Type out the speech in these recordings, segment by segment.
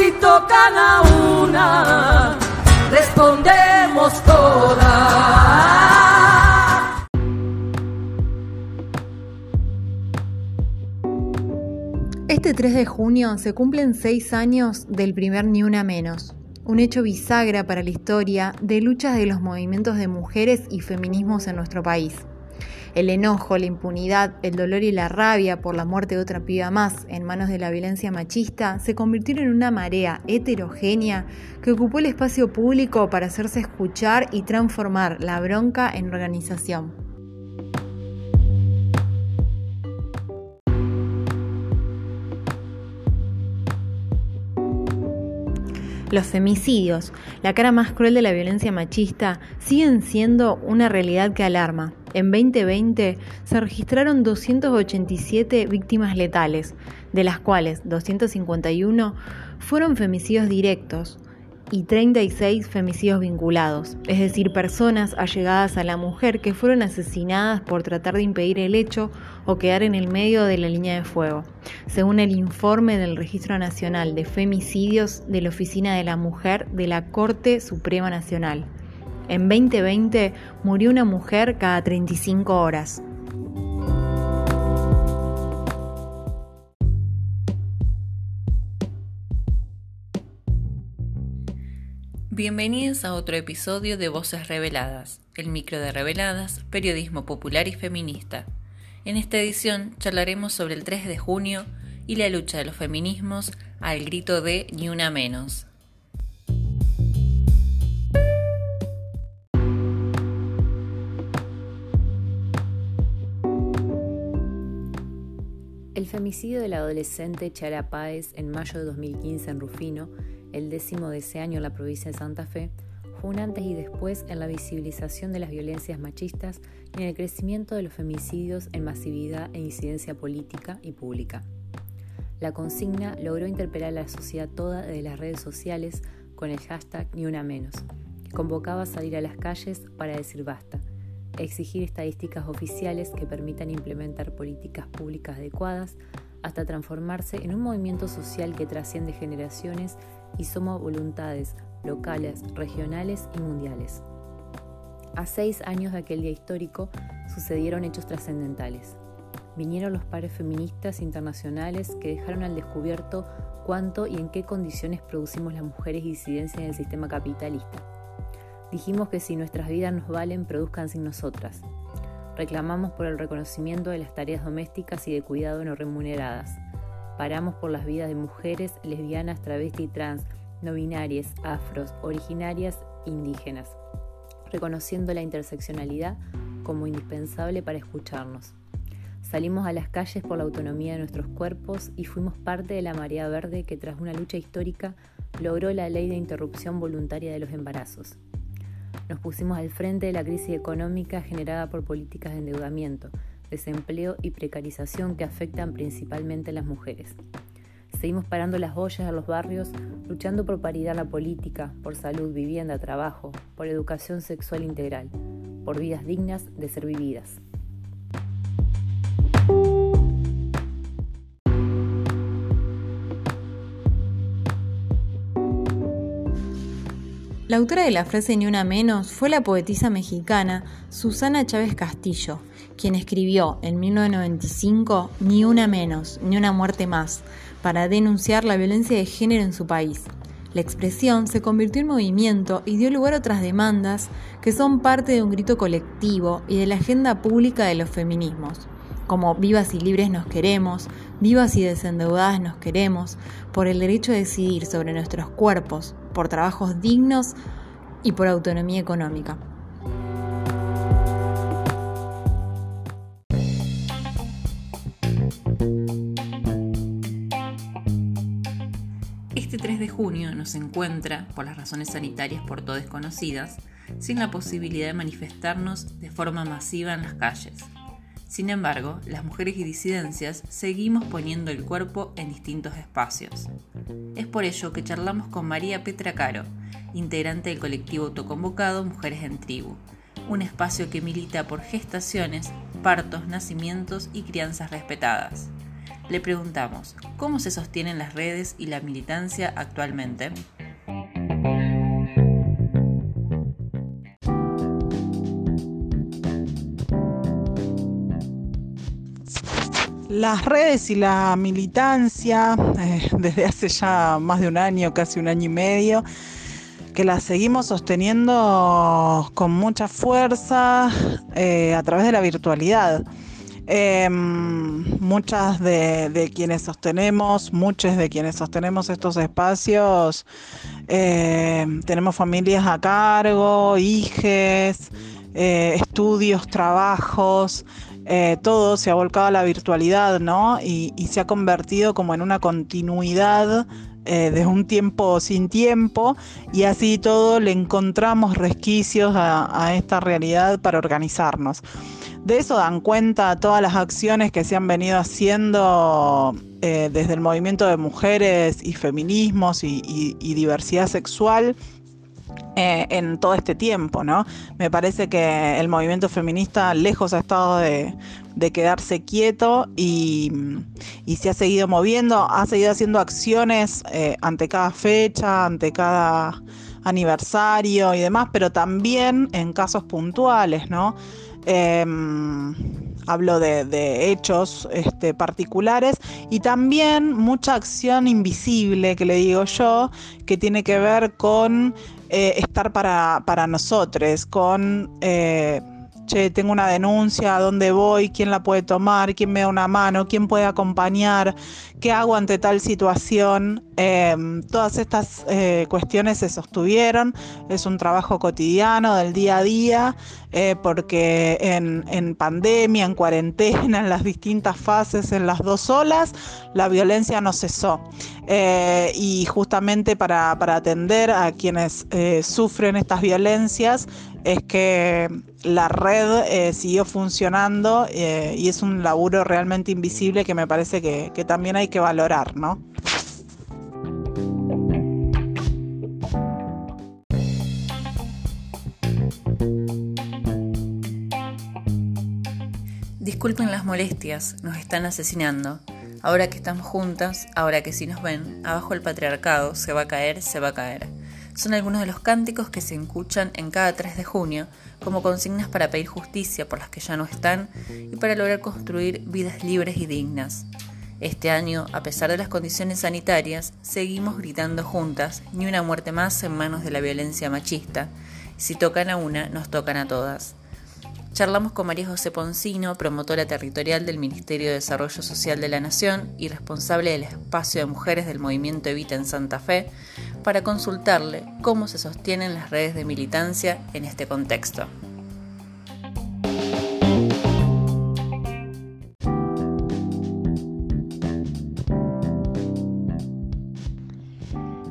Si tocan a una, respondemos todas. Este 3 de junio se cumplen seis años del primer Ni Una Menos, un hecho bisagra para la historia de luchas de los movimientos de mujeres y feminismos en nuestro país. El enojo, la impunidad, el dolor y la rabia por la muerte de otra piba más en manos de la violencia machista se convirtieron en una marea heterogénea que ocupó el espacio público para hacerse escuchar y transformar la bronca en organización. Los femicidios, la cara más cruel de la violencia machista, siguen siendo una realidad que alarma. En 2020 se registraron 287 víctimas letales, de las cuales 251 fueron femicidios directos, y 36 femicidios vinculados, es decir, personas allegadas a la mujer que fueron asesinadas por tratar de impedir el hecho o quedar en el medio de la línea de fuego, según el informe del Registro Nacional de Femicidios de la Oficina de la Mujer de la Corte Suprema Nacional. En 2020 murió una mujer cada 35 horas. Bienvenidos a otro episodio de Voces Reveladas, el micro de Reveladas, periodismo popular y feminista. En esta edición charlaremos sobre el 3 de junio y la lucha de los feminismos al grito de Ni una menos. El femicidio de la adolescente Chara Páez en mayo de 2015 en Rufino el décimo de ese año en la provincia de Santa Fe, fue un antes y después en la visibilización de las violencias machistas y en el crecimiento de los femicidios en masividad e incidencia política y pública. La consigna logró interpelar a la sociedad toda desde las redes sociales con el hashtag Ni Una Menos, que convocaba a salir a las calles para decir basta, exigir estadísticas oficiales que permitan implementar políticas públicas adecuadas, hasta transformarse en un movimiento social que trasciende generaciones y somos voluntades locales, regionales y mundiales. A seis años de aquel día histórico sucedieron hechos trascendentales. Vinieron los pares feministas internacionales que dejaron al descubierto cuánto y en qué condiciones producimos las mujeres disidencias en el sistema capitalista. Dijimos que si nuestras vidas nos valen, produzcan sin nosotras. Reclamamos por el reconocimiento de las tareas domésticas y de cuidado no remuneradas Paramos por las vidas de mujeres, lesbianas, travestis y trans, no binarias, afros, originarias, indígenas, reconociendo la interseccionalidad como indispensable para escucharnos. Salimos a las calles por la autonomía de nuestros cuerpos y fuimos parte de la marea verde que tras una lucha histórica logró la ley de interrupción voluntaria de los embarazos. Nos pusimos al frente de la crisis económica generada por políticas de endeudamiento, desempleo y precarización que afectan principalmente a las mujeres. Seguimos parando las ollas a los barrios, luchando por paridad en la política, por salud, vivienda, trabajo, por educación sexual integral, por vidas dignas de ser vividas. La autora de la frase Ni una menos fue la poetisa mexicana Susana Chávez Castillo, quien escribió en 1995 Ni una menos, ni una muerte más, para denunciar la violencia de género en su país. La expresión se convirtió en movimiento y dio lugar a otras demandas que son parte de un grito colectivo y de la agenda pública de los feminismos, como vivas y libres nos queremos, vivas y desendeudadas nos queremos, por el derecho a decidir sobre nuestros cuerpos, por trabajos dignos y por autonomía económica. Este 3 de junio nos encuentra, por las razones sanitarias por todo desconocidas, sin la posibilidad de manifestarnos de forma masiva en las calles. Sin embargo, las mujeres y disidencias seguimos poniendo el cuerpo en distintos espacios. Es por ello que charlamos con María Petra Caro, integrante del colectivo autoconvocado Mujeres en Tribu, un espacio que milita por gestaciones, partos, nacimientos y crianzas respetadas. Le preguntamos, ¿cómo se sostienen las redes y la militancia actualmente? Las redes y la militancia, eh, desde hace ya más de un año, casi un año y medio, que las seguimos sosteniendo con mucha fuerza eh, a través de la virtualidad. Em, muchas de, quienes sostenemos, muchos de quienes sostenemos estos espacios, em, tenemos familias a cargo, hijes, eh, estudios, trabajos, eh, todo se ha volcado a la virtualidad, ¿no? Y, se ha convertido como en una continuidad eh, de un tiempo sin tiempo y así todo le encontramos resquicios a, esta realidad para organizarnos. De eso dan cuenta todas las acciones que se han venido haciendo eh, desde el movimiento de mujeres y feminismos y diversidad sexual eh, en todo este tiempo, ¿no? Me parece que el movimiento feminista lejos ha estado de, quedarse quieto y, se ha seguido moviendo, ha seguido haciendo acciones eh, ante cada fecha, ante cada aniversario y demás, pero también en casos puntuales, ¿no? Em, hablo de, hechos este, particulares y también mucha acción invisible, que le digo yo, que tiene que ver con eh, estar para, para nosotros, con, eh, tengo una denuncia, ¿a dónde voy? ¿Quién la puede tomar? ¿Quién me da una mano? ¿Quién puede acompañar? ¿Qué hago ante tal situación? Em, todas estas eh, cuestiones se sostuvieron, es un trabajo cotidiano del día a día, porque en, en, pandemia, en cuarentena, en las distintas fases, en las dos olas, la violencia no cesó. Eh, y justamente para, atender a quienes eh, sufren estas violencias es que la red eh, siguió funcionando y es un laburo realmente invisible que me parece que, que también hay que valorar, ¿no? Disculpen las molestias, nos están asesinando. Ahora que estamos juntas, ahora que sí nos ven, abajo el patriarcado se va a caer, se va a caer. Son algunos de los cánticos que se escuchan en cada 3 de junio como consignas para pedir justicia por las que ya no están y para lograr construir vidas libres y dignas. Este año, a pesar de las condiciones sanitarias, seguimos gritando juntas, ni una muerte más en manos de la violencia machista. Si tocan a una, nos tocan a todas. Charlamos con María José Poncino, promotora territorial del Ministerio de Desarrollo Social de la Nación y responsable del espacio de mujeres del movimiento Evita en Santa Fe, para consultarle cómo se sostienen las redes de militancia en este contexto.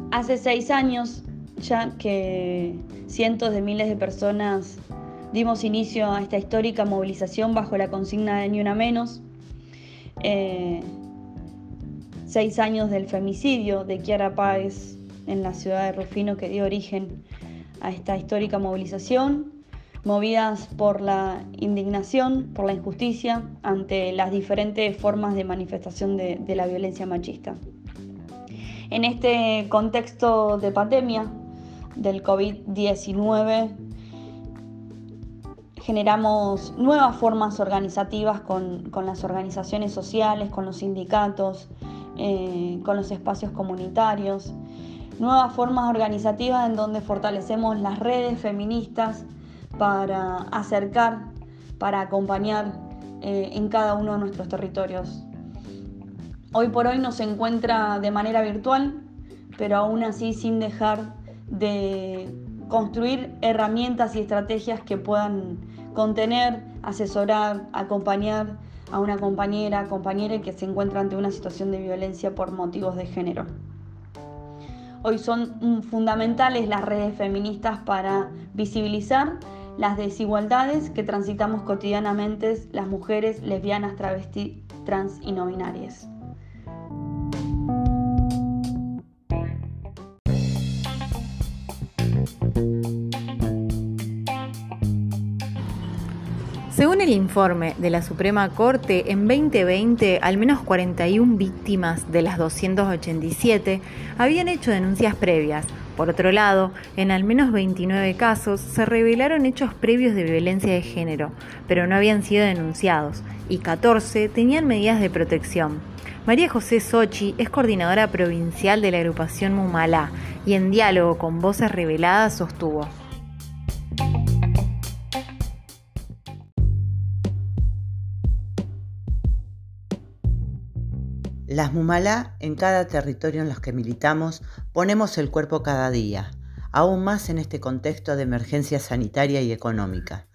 Hace seis años ya que cientos de miles de personas dimos inicio a esta histórica movilización bajo la consigna de Ni Una Menos. Eh, seis años del femicidio de Kiara Páez en la ciudad de Rufino que dio origen a esta histórica movilización, movidas por la indignación, por la injusticia ante las diferentes formas de manifestación de, de la violencia machista. En este contexto de pandemia del COVID-19, generamos nuevas formas organizativas con, las organizaciones sociales, con los sindicatos, eh, con los espacios comunitarios, nuevas formas organizativas en donde fortalecemos las redes feministas para acercar, para acompañar eh, en cada uno de nuestros territorios. Hoy por hoy nos encuentra de manera virtual, pero aún así sin dejar de construir herramientas y estrategias que puedan contener, asesorar, acompañar a una compañera, compañera que se encuentra ante una situación de violencia por motivos de género. Hoy son fundamentales las redes feministas para visibilizar las desigualdades que transitamos cotidianamente las mujeres lesbianas, travestis, trans y no binarias. Según el informe de la Suprema Corte, en 2020 al menos 41 víctimas de las 287 habían hecho denuncias previas. Por otro lado, en al menos 29 casos se revelaron hechos previos de violencia de género, pero no habían sido denunciados, y 14 tenían medidas de protección. María José Sochi es coordinadora provincial de la agrupación Mumalá y en diálogo con Voces Reveladas sostuvo. Las Mumalá, en cada territorio en los que militamos, ponemos el cuerpo cada día, aún más en este contexto de emergencia sanitaria y económica,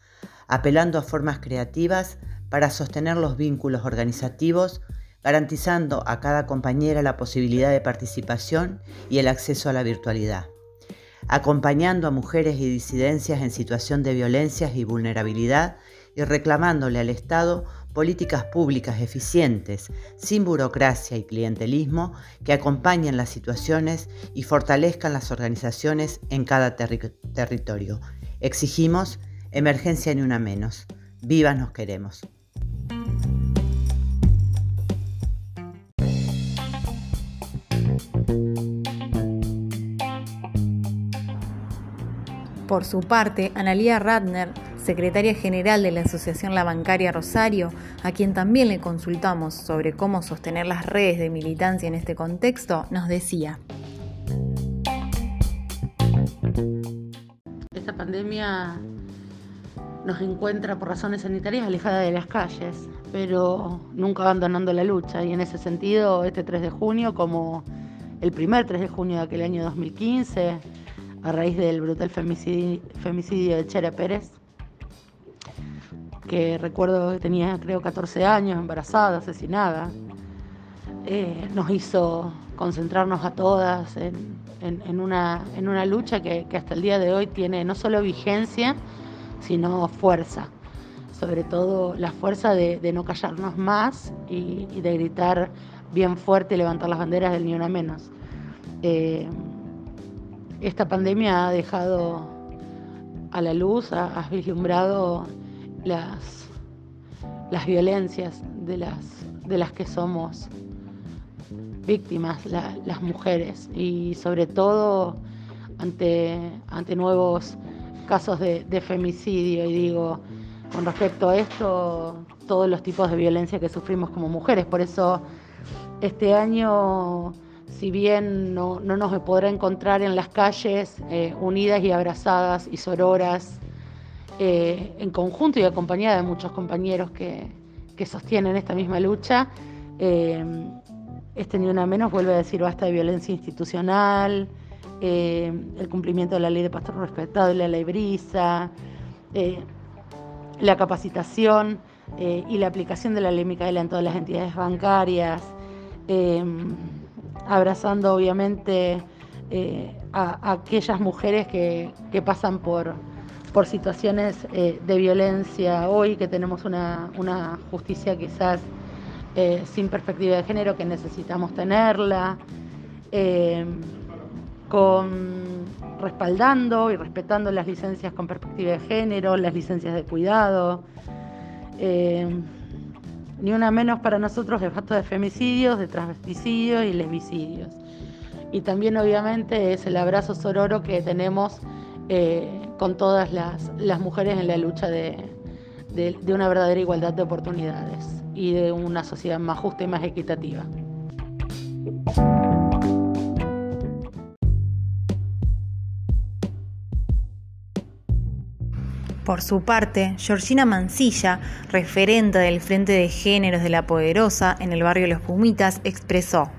apelando a formas creativas para sostener los vínculos organizativos, garantizando a cada compañera la posibilidad de participación y el acceso a la virtualidad, acompañando a mujeres y disidencias en situación de violencias y vulnerabilidad y reclamándole al Estado políticas públicas eficientes, sin burocracia y clientelismo, que acompañen las situaciones y fortalezcan las organizaciones en cada territorio. Exigimos emergencia ni una menos. Vivas nos queremos. Por su parte, Analía Radner secretaria general de la Asociación La Bancaria Rosario, a quien también le consultamos sobre cómo sostener las redes de militancia en este contexto, nos decía. Esta pandemia nos encuentra por razones sanitarias alejada de las calles, pero nunca abandonando la lucha. Y en ese sentido, este 3 de junio, como el primer 3 de junio de aquel año 2015, a raíz del brutal femicidio, de Chera Pérez, que recuerdo que tenía creo 14 años, embarazada, asesinada, eh, nos hizo concentrarnos a todas en, una, lucha que, hasta el día de hoy tiene no solo vigencia, sino fuerza. Sobre todo la fuerza de, no callarnos más y, de gritar bien fuerte y levantar las banderas del ni una menos. Eh, esta pandemia ha dejado a la luz, ha vislumbrado las, las violencias de las, de las que somos víctimas, las mujeres, y sobre todo ante, ante nuevos casos de, femicidio. Y digo, con respecto a esto, todos los tipos de violencia que sufrimos como mujeres. Por eso este año, si bien no, nos podrá encontrar en las calles eh, unidas y abrazadas y sororas, eh, en conjunto y acompañada de muchos compañeros que, sostienen esta misma lucha. Eh, este Ni Una Menos vuelve a decir basta de violencia institucional, eh, el cumplimiento de la ley de pastor respetado y la brisa, la capacitación y la aplicación de la ley Micaela en todas las entidades bancarias, abrazando obviamente a, aquellas mujeres que pasan por por situaciones eh, de violencia hoy, que tenemos una, justicia quizás eh, sin perspectiva de género, que necesitamos tenerla, eh, con respaldando y respetando las licencias con perspectiva de género, las licencias de cuidado. ni una menos para nosotros de facto de femicidios, de transvesticidios y lesbicidios. Y también obviamente es el abrazo sororo que tenemos con todas las, mujeres en la lucha de, una verdadera igualdad de oportunidades y de una sociedad más justa y más equitativa. Por su parte, Georgina Mancilla, referente del Frente de Géneros de la Poderosa en el barrio Los Pumitas, expresó.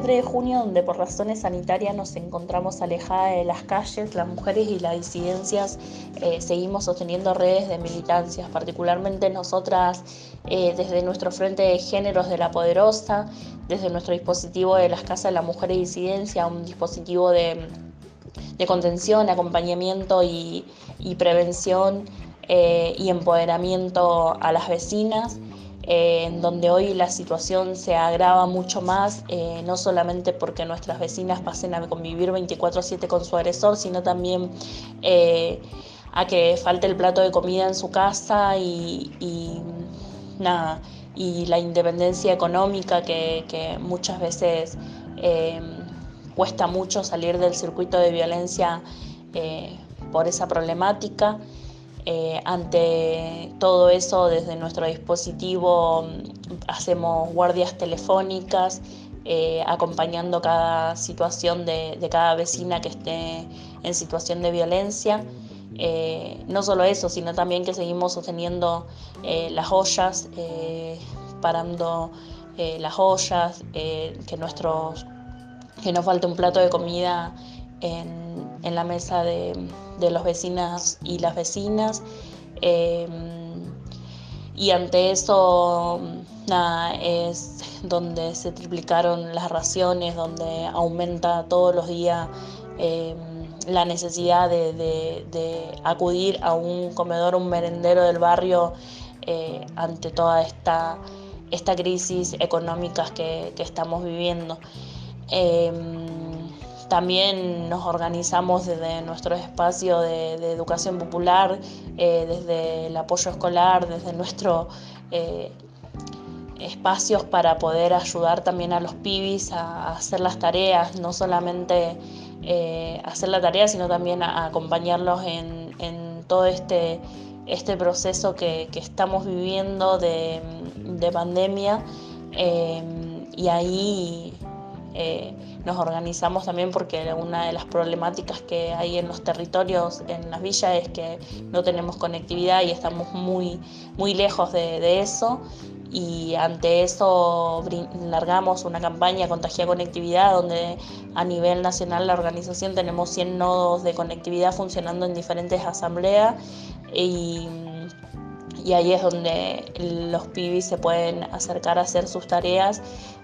3 de junio, donde por razones sanitarias nos encontramos alejadas de las calles, las mujeres y las disidencias eh, seguimos sosteniendo redes de militancias, particularmente nosotras eh, desde nuestro Frente de Géneros de la Poderosa, desde nuestro dispositivo de las Casas de la Mujer y Disidencia, un dispositivo de, contención, acompañamiento y, prevención eh, y empoderamiento a las vecinas. Eh, en donde hoy la situación se agrava mucho más, eh, no solamente porque nuestras vecinas pasen a convivir 24/7 con su agresor, sino también eh, a que falte el plato de comida en su casa y, y la independencia económica que, muchas veces cuesta mucho salir del circuito de violencia por esa problemática. Eh, ante todo eso, desde nuestro dispositivo mm, hacemos guardias telefónicas, eh, acompañando cada situación de, cada vecina que esté en situación de violencia. Eh, no solo eso, sino también que seguimos sosteniendo las ollas, parando las ollas, que, nuestros, que no falte un plato de comida en, en la mesa de, de los vecinas y las vecinas. Em, y ante eso, nada, es donde se triplicaron las raciones, donde aumenta todos los días em, la necesidad de, acudir a un comedor, un merendero del barrio eh, ante toda esta, esta crisis económica que, que estamos viviendo. Em, también nos organizamos desde nuestro espacio de, educación popular, eh, desde el apoyo escolar, desde nuestros eh, espacios para poder ayudar también a los pibis a, hacer las tareas, no solamente eh, hacer la tarea, sino también a, acompañarlos en, todo este, este proceso que, estamos viviendo de, de pandemia. y ahí nos organizamos también porque una de las problemáticas que hay en los territorios, en las villas, es que no tenemos conectividad y estamos muy, muy lejos de, eso. Y ante eso largamos una campaña Contagia Conectividad, donde a nivel nacional la organización tenemos 100 nodos de conectividad funcionando en diferentes asambleas. Y, y ahí es donde los pibis se pueden acercar a hacer sus tareas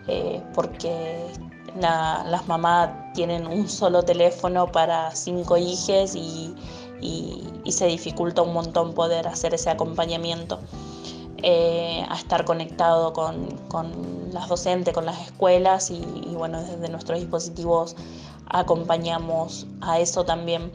eh, porque las mamás tienen un solo teléfono para cinco hijos y, se dificulta un montón poder hacer ese acompañamiento. Eh, a estar conectado con, las docentes, con las escuelas y, y bueno, desde nuestros dispositivos acompañamos a eso también.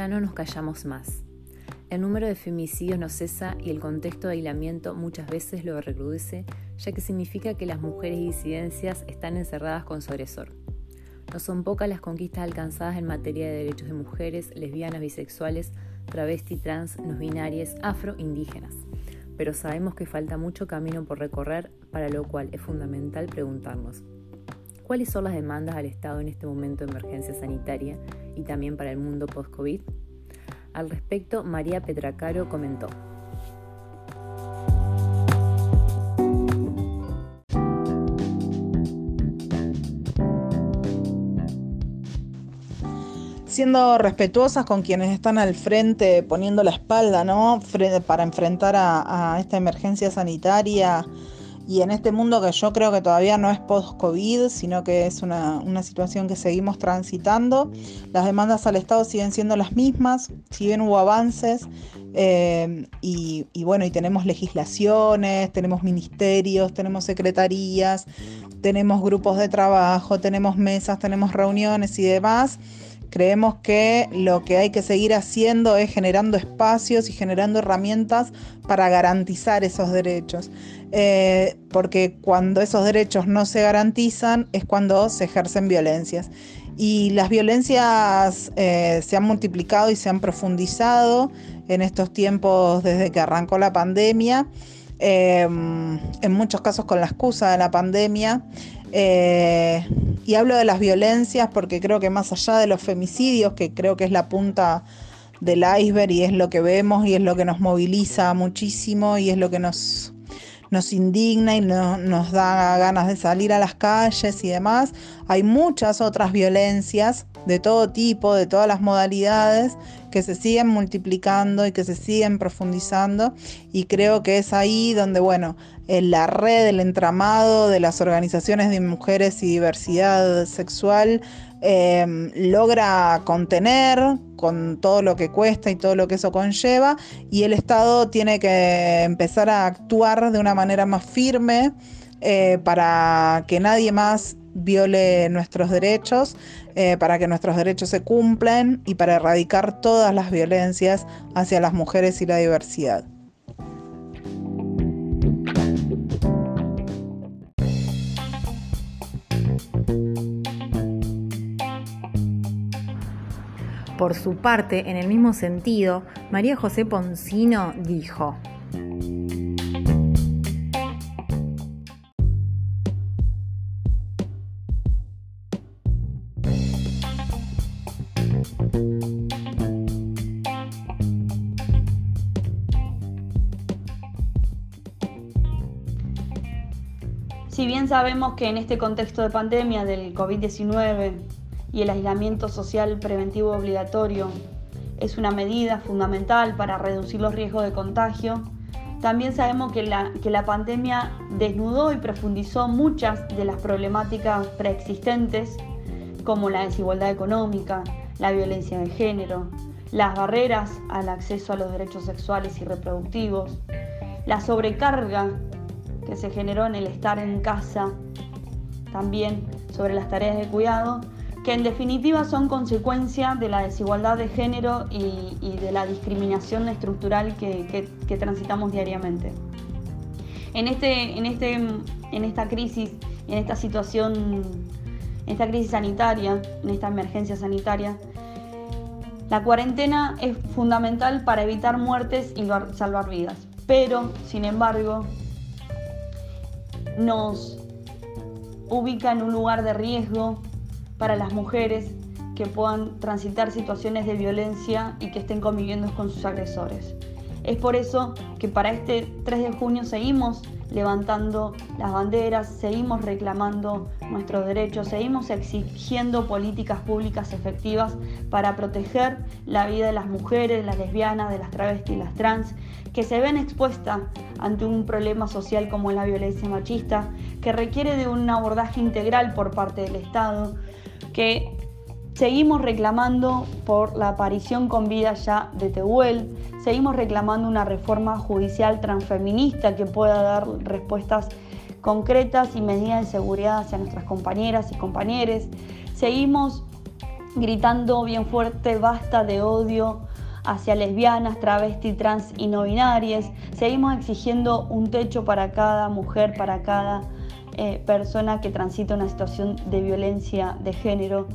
Ya no nos callamos más. El número de femicidios no cesa y el contexto de aislamiento muchas veces lo recrudece, ya que significa que las mujeres y disidencias están encerradas con su agresor. No son pocas las conquistas alcanzadas en materia de derechos de mujeres, lesbianas, bisexuales, travesti, trans, no binarias, afro, indígenas. Pero sabemos que falta mucho camino por recorrer, para lo cual es fundamental preguntarnos, ¿cuáles son las demandas al Estado en este momento de emergencia sanitaria y también para el mundo post-COVID? Al respecto, María Petracaro comentó. siendo respetuosas con quienes están al frente, poniendo la espalda, ¿no? Para enfrentar a, a esta emergencia sanitaria y en este mundo que yo creo que todavía no es post-COVID, sino que es una, situación que seguimos transitando, las demandas al Estado siguen siendo las mismas, si bien hubo avances, eh, y, bueno, y tenemos legislaciones, tenemos ministerios, tenemos secretarías, tenemos grupos de trabajo, tenemos mesas, tenemos reuniones y demás. Creemos que lo que hay que seguir haciendo es generando espacios y generando herramientas para garantizar esos derechos. Eh, porque cuando esos derechos no se garantizan es cuando se ejercen violencias. Y las violencias eh, se han multiplicado y se han profundizado en estos tiempos desde que arrancó la pandemia, em, en muchos casos con la excusa de la pandemia. Eh, y hablo de las violencias porque creo que más allá de los femicidios, que creo que es la punta del iceberg y es lo que vemos y es lo que nos moviliza muchísimo y es lo que nos, nos indigna y nos da ganas de salir a las calles y demás. Hay muchas otras violencias de todo tipo, de todas las modalidades, que se siguen multiplicando y que se siguen profundizando. Y creo que es ahí donde, bueno, la red, el entramado de las organizaciones de mujeres y diversidad sexual em, logra contener con todo lo que cuesta y todo lo que eso conlleva. Y el Estado tiene que empezar a actuar de una manera más firme. Eh, para que nadie más viole nuestros derechos, eh, para que nuestros derechos se cumplan y para erradicar todas las violencias hacia las mujeres y la diversidad. Por su parte, en el mismo sentido, María José Poncino dijo, sabemos que en este contexto de pandemia del COVID-19 y el aislamiento social preventivo obligatorio es una medida fundamental para reducir los riesgos de contagio, también sabemos que la, que la pandemia desnudó y profundizó muchas de las problemáticas preexistentes, como la desigualdad económica, la violencia de género, las barreras al acceso a los derechos sexuales y reproductivos, la sobrecarga que se generó en el estar en casa, también sobre las tareas de cuidado, que en definitiva son consecuencia de la desigualdad de género y, de la discriminación estructural que, transitamos diariamente. En, este, en, este, en esta crisis, en esta situación, en esta crisis sanitaria, en esta emergencia sanitaria, la cuarentena es fundamental para evitar muertes y salvar vidas. Pero, sin embargo, nos ubica en un lugar de riesgo para las mujeres que puedan transitar situaciones de violencia y que estén conviviendo con sus agresores. Es por eso que para este 3 de junio seguimos levantando las banderas, seguimos reclamando nuestros derechos, seguimos exigiendo políticas públicas efectivas para proteger la vida de las mujeres, de las lesbianas, de las travestis y las trans, que se ven expuestas ante un problema social como la violencia machista, que requiere de un abordaje integral por parte del Estado, que Seguimos reclamando por la aparición con vida ya de Tehuel, seguimos reclamando una reforma judicial transfeminista que pueda dar respuestas concretas y medidas de seguridad hacia nuestras compañeras y compañeros. Seguimos gritando bien fuerte basta de odio hacia lesbianas, travestis, trans y no binarias. Seguimos exigiendo un techo para cada mujer, para cada eh, persona que transita una situación de violencia de género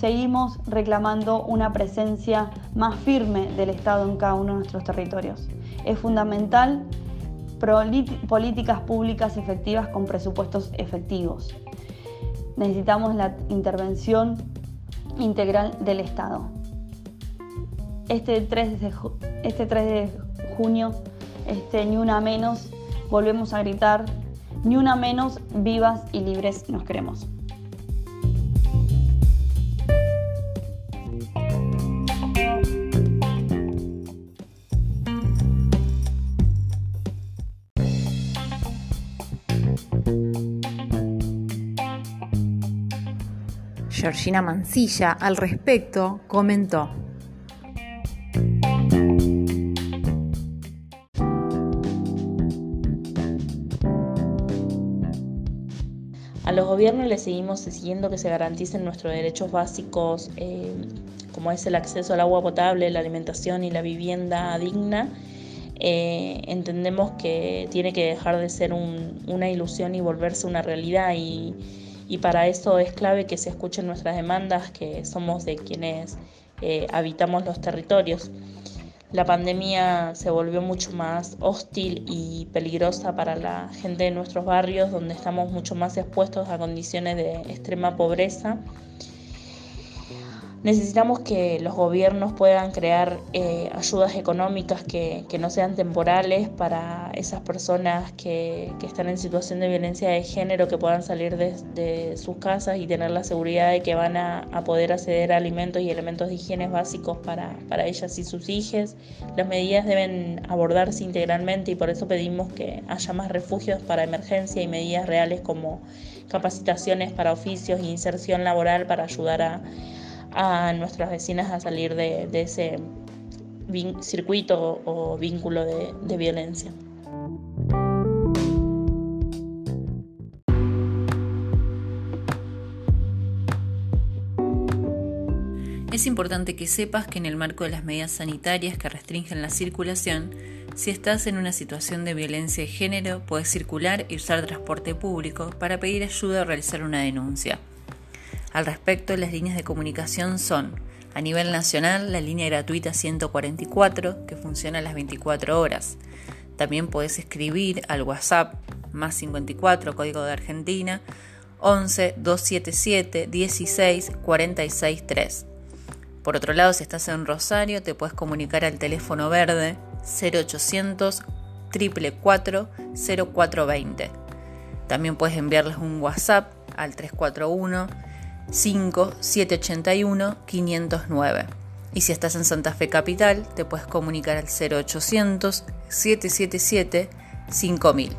seguimos reclamando una presencia más firme del Estado en cada uno de nuestros territorios. Es fundamental políticas públicas efectivas con presupuestos efectivos. Necesitamos la intervención integral del Estado. Este 3 de, este 3 de junio, este, ni una menos, volvemos a gritar, ni una menos, vivas y libres nos queremos. Georgina Mancilla al respecto comentó. Gobiernos les seguimos exigiendo que se garanticen nuestros derechos básicos, eh, como es el acceso al agua potable, la alimentación y la vivienda digna. Eh, entendemos que tiene que dejar de ser una ilusión y volverse una realidad y, y para eso es clave que se escuchen nuestras demandas, que somos de quienes eh, habitamos los territorios. La pandemia se volvió mucho más hostil y peligrosa para la gente de nuestros barrios, donde estamos mucho más expuestos a condiciones de extrema pobreza. Necesitamos que los gobiernos puedan crear eh, ayudas económicas que, no sean temporales para esas personas que, están en situación de violencia de género, que puedan salir de, sus casas y tener la seguridad de que van a, poder acceder a alimentos y elementos de higiene básicos para, para ellas y sus hijos. Las medidas deben abordarse integralmente y por eso pedimos que haya más refugios para emergencia y medidas reales como capacitaciones para oficios e inserción laboral para ayudar a a nuestras vecinas a salir de, ese circuito o vínculo de, de violencia. Es importante que sepas que en el marco de las medidas sanitarias que restringen la circulación, si estás en una situación de violencia de género, puedes circular y usar transporte público para pedir ayuda o realizar una denuncia. Al respecto, las líneas de comunicación son, a nivel nacional, la línea gratuita 144, que funciona a las 24 horas. También puedes escribir al WhatsApp más 54, código de Argentina, 11 277 16 46 3. Por otro lado, si estás en Rosario, te puedes comunicar al teléfono verde 0800 444 0420. También puedes enviarles un WhatsApp al 341 5781 509. Y si estás en Santa Fe Capital, te puedes comunicar al 0800 777 5000.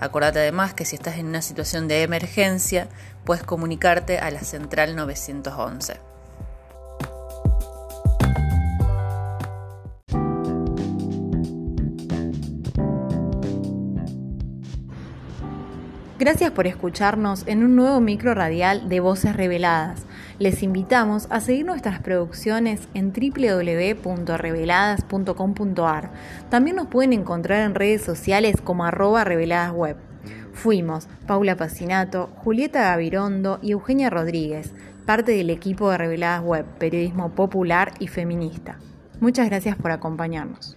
Acordate además que si estás en una situación de emergencia, puedes comunicarte a la central 911. Gracias por escucharnos en un nuevo micro radial de Voces Reveladas. Les invitamos a seguir nuestras producciones en www.reveladas.com.ar. También nos pueden encontrar en redes sociales como arroba reveladasweb. Fuimos Paula Pacinato, Julieta Gavirondo y Eugenia Rodríguez, parte del equipo de Reveladas Web, periodismo popular y feminista. Muchas gracias por acompañarnos.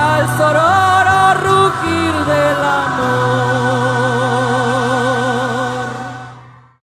al sororo rugir de la